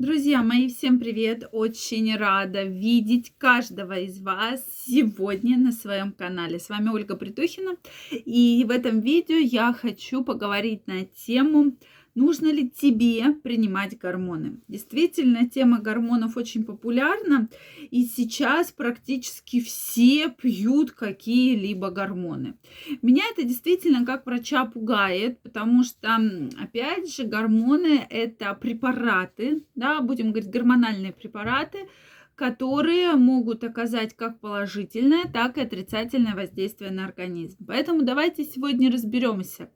Друзья мои, всем привет! Очень рада видеть каждого из вас сегодня на своем канале. С вами Ольга Притухина. И в этом видео я хочу поговорить на тему Нужно ли тебе принимать гормоны? Действительно, тема гормонов очень популярна, и сейчас практически все пьют какие-либо гормоны. Меня это действительно как врача пугает, потому что, опять же, гормоны это препараты, да, будем говорить, гормональные препараты, которые могут оказать как положительное, так и отрицательное воздействие на организм. Поэтому давайте сегодня разберемся,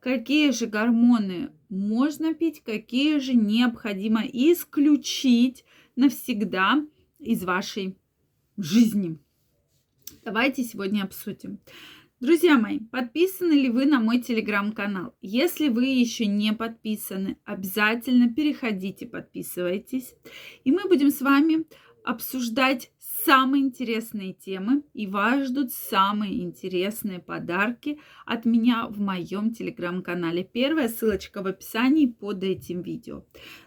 какие же гормоны можно пить, какие же необходимо исключить навсегда из вашей жизни. Давайте сегодня обсудим. Друзья мои, подписаны ли вы на мой телеграм-канал? Если вы еще не подписаны, обязательно переходите, подписывайтесь. И мы будем с вами обсуждать самые интересные темы, и вас ждут самые интересные подарки от меня в моем телеграм-канале. Первая ссылочка в описании под этим видео.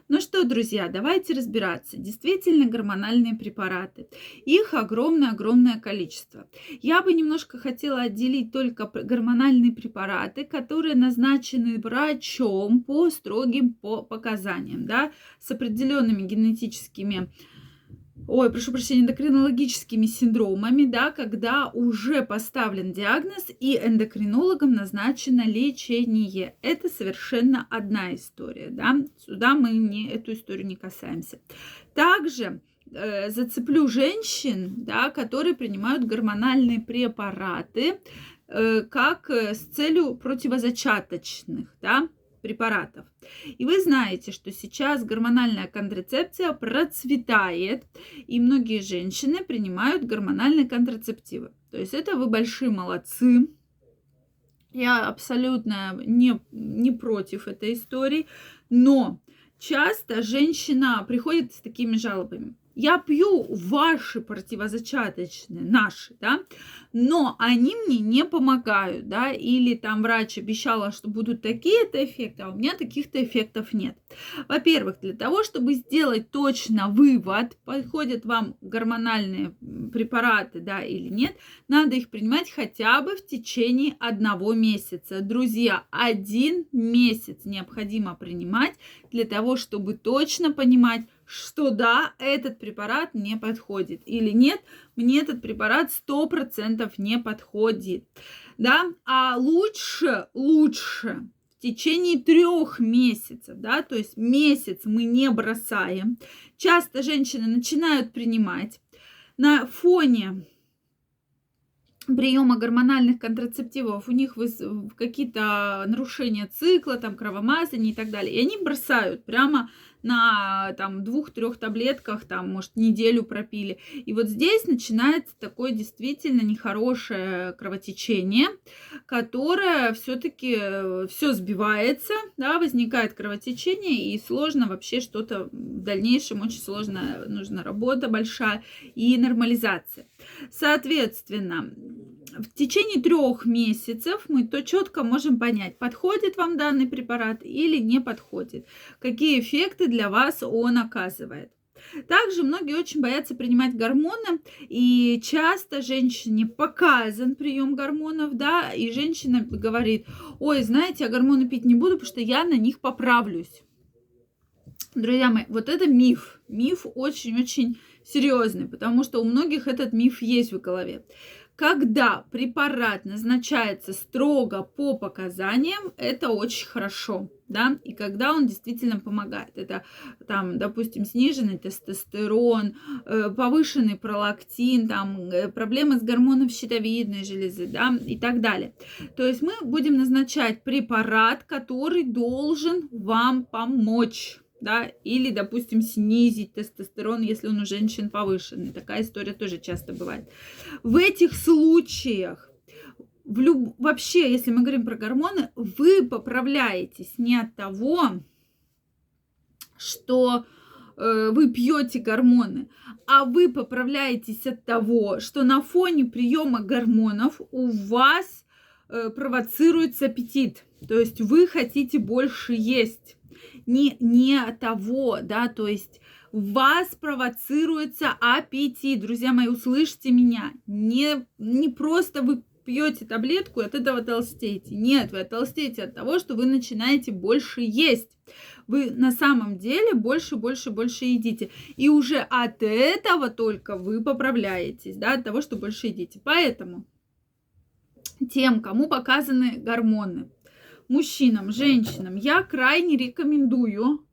Ну что, друзья, давайте разбираться. Действительно гормональные препараты. Их огромное-огромное количество. Я бы немножко хотела отделить только гормональные препараты, которые назначены врачом по строгим по показаниям, да, с определенными генетическими ой, прошу прощения, эндокринологическими синдромами, да, когда уже поставлен диагноз и эндокринологом назначено лечение. Это совершенно одна история, да, сюда мы не, эту историю не касаемся. Также э, зацеплю женщин, да, которые принимают гормональные препараты, э, как э, с целью противозачаточных, да, препаратов. И вы знаете, что сейчас гормональная контрацепция процветает, и многие женщины принимают гормональные контрацептивы. То есть это вы большие молодцы. Я абсолютно не, не против этой истории, но часто женщина приходит с такими жалобами я пью ваши противозачаточные, наши, да, но они мне не помогают, да, или там врач обещала, что будут такие-то эффекты, а у меня таких-то эффектов нет. Во-первых, для того, чтобы сделать точно вывод, подходят вам гормональные препараты, да, или нет, надо их принимать хотя бы в течение одного месяца. Друзья, один месяц необходимо принимать для того, чтобы точно понимать, что да, этот препарат не подходит. Или нет, мне этот препарат 100% не подходит. Да, а лучше, лучше в течение трех месяцев, да, то есть месяц мы не бросаем. Часто женщины начинают принимать на фоне приема гормональных контрацептивов, у них какие-то нарушения цикла, там кровомазание и так далее. И они бросают прямо на там двух-трех таблетках, там, может, неделю пропили. И вот здесь начинается такое действительно нехорошее кровотечение, которое все-таки э, все сбивается, да, возникает кровотечение, и сложно вообще что-то в дальнейшем, очень сложно, нужна работа большая и нормализация. Соответственно, в течение трех месяцев мы то четко можем понять, подходит вам данный препарат или не подходит, какие эффекты для вас он оказывает. Также многие очень боятся принимать гормоны, и часто женщине показан прием гормонов, да, и женщина говорит, ой, знаете, я гормоны пить не буду, потому что я на них поправлюсь. Друзья мои, вот это миф. Миф очень-очень серьезный, потому что у многих этот миф есть в голове. Когда препарат назначается строго по показаниям, это очень хорошо, да, и когда он действительно помогает. Это там, допустим, сниженный тестостерон, э, повышенный пролактин, там, э, проблемы с гормоном щитовидной железы, да, и так далее. То есть мы будем назначать препарат, который должен вам помочь да, или, допустим, снизить тестостерон, если он у женщин повышенный. Такая история тоже часто бывает. В этих случаях в люб... вообще, если мы говорим про гормоны, вы поправляетесь не от того, что э, вы пьете гормоны, а вы поправляетесь от того, что на фоне приема гормонов у вас э, провоцируется аппетит. То есть вы хотите больше есть не, не того, да, то есть вас провоцируется аппетит. Друзья мои, услышьте меня. Не, не просто вы пьете таблетку и от этого толстеете. Нет, вы толстеете от того, что вы начинаете больше есть. Вы на самом деле больше, больше, больше едите. И уже от этого только вы поправляетесь, да, от того, что больше едите. Поэтому тем, кому показаны гормоны, мужчинам, женщинам, я крайне рекомендую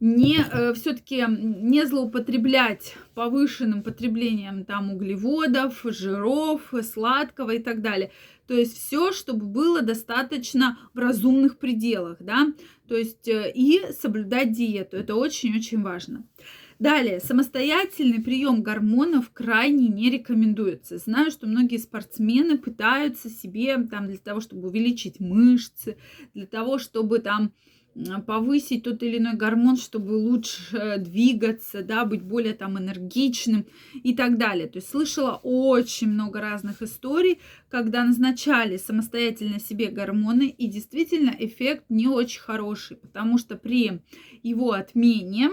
не э, все-таки не злоупотреблять повышенным потреблением там углеводов, жиров, сладкого и так далее. То есть все, чтобы было достаточно в разумных пределах, да, то есть э, и соблюдать диету. Это очень-очень важно. Далее, самостоятельный прием гормонов крайне не рекомендуется. Знаю, что многие спортсмены пытаются себе там для того, чтобы увеличить мышцы, для того, чтобы там повысить тот или иной гормон, чтобы лучше двигаться, да, быть более там энергичным и так далее. То есть слышала очень много разных историй, когда назначали самостоятельно себе гормоны, и действительно эффект не очень хороший, потому что при его отмене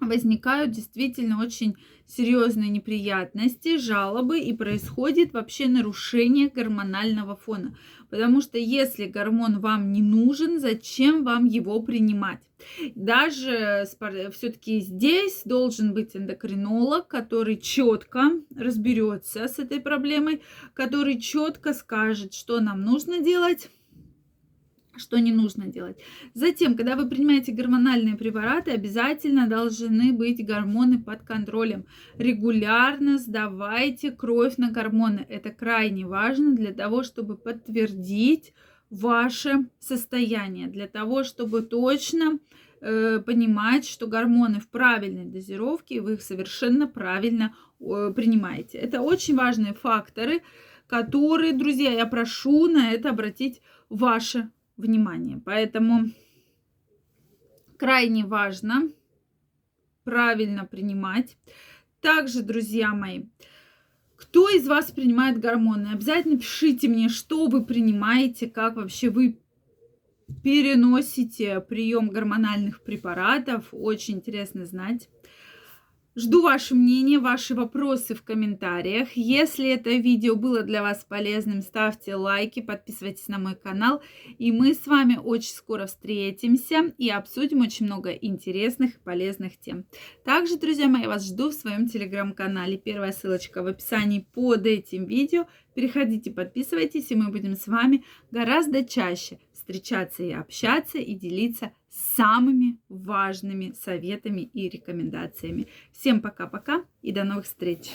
возникают действительно очень серьезные неприятности, жалобы и происходит вообще нарушение гормонального фона. Потому что если гормон вам не нужен, зачем вам его принимать? Даже все-таки здесь должен быть эндокринолог, который четко разберется с этой проблемой, который четко скажет, что нам нужно делать что не нужно делать. Затем, когда вы принимаете гормональные препараты, обязательно должны быть гормоны под контролем. Регулярно сдавайте кровь на гормоны. Это крайне важно для того, чтобы подтвердить ваше состояние, для того, чтобы точно э, понимать, что гормоны в правильной дозировке, вы их совершенно правильно э, принимаете. Это очень важные факторы, которые, друзья, я прошу на это обратить ваше внимание. Поэтому крайне важно правильно принимать. Также, друзья мои, кто из вас принимает гормоны? Обязательно пишите мне, что вы принимаете, как вообще вы переносите прием гормональных препаратов. Очень интересно знать. Жду ваше мнение, ваши вопросы в комментариях. Если это видео было для вас полезным, ставьте лайки, подписывайтесь на мой канал. И мы с вами очень скоро встретимся и обсудим очень много интересных и полезных тем. Также, друзья мои, я вас жду в своем телеграм-канале. Первая ссылочка в описании под этим видео. Переходите, подписывайтесь, и мы будем с вами гораздо чаще встречаться и общаться и делиться самыми важными советами и рекомендациями. Всем пока-пока и до новых встреч!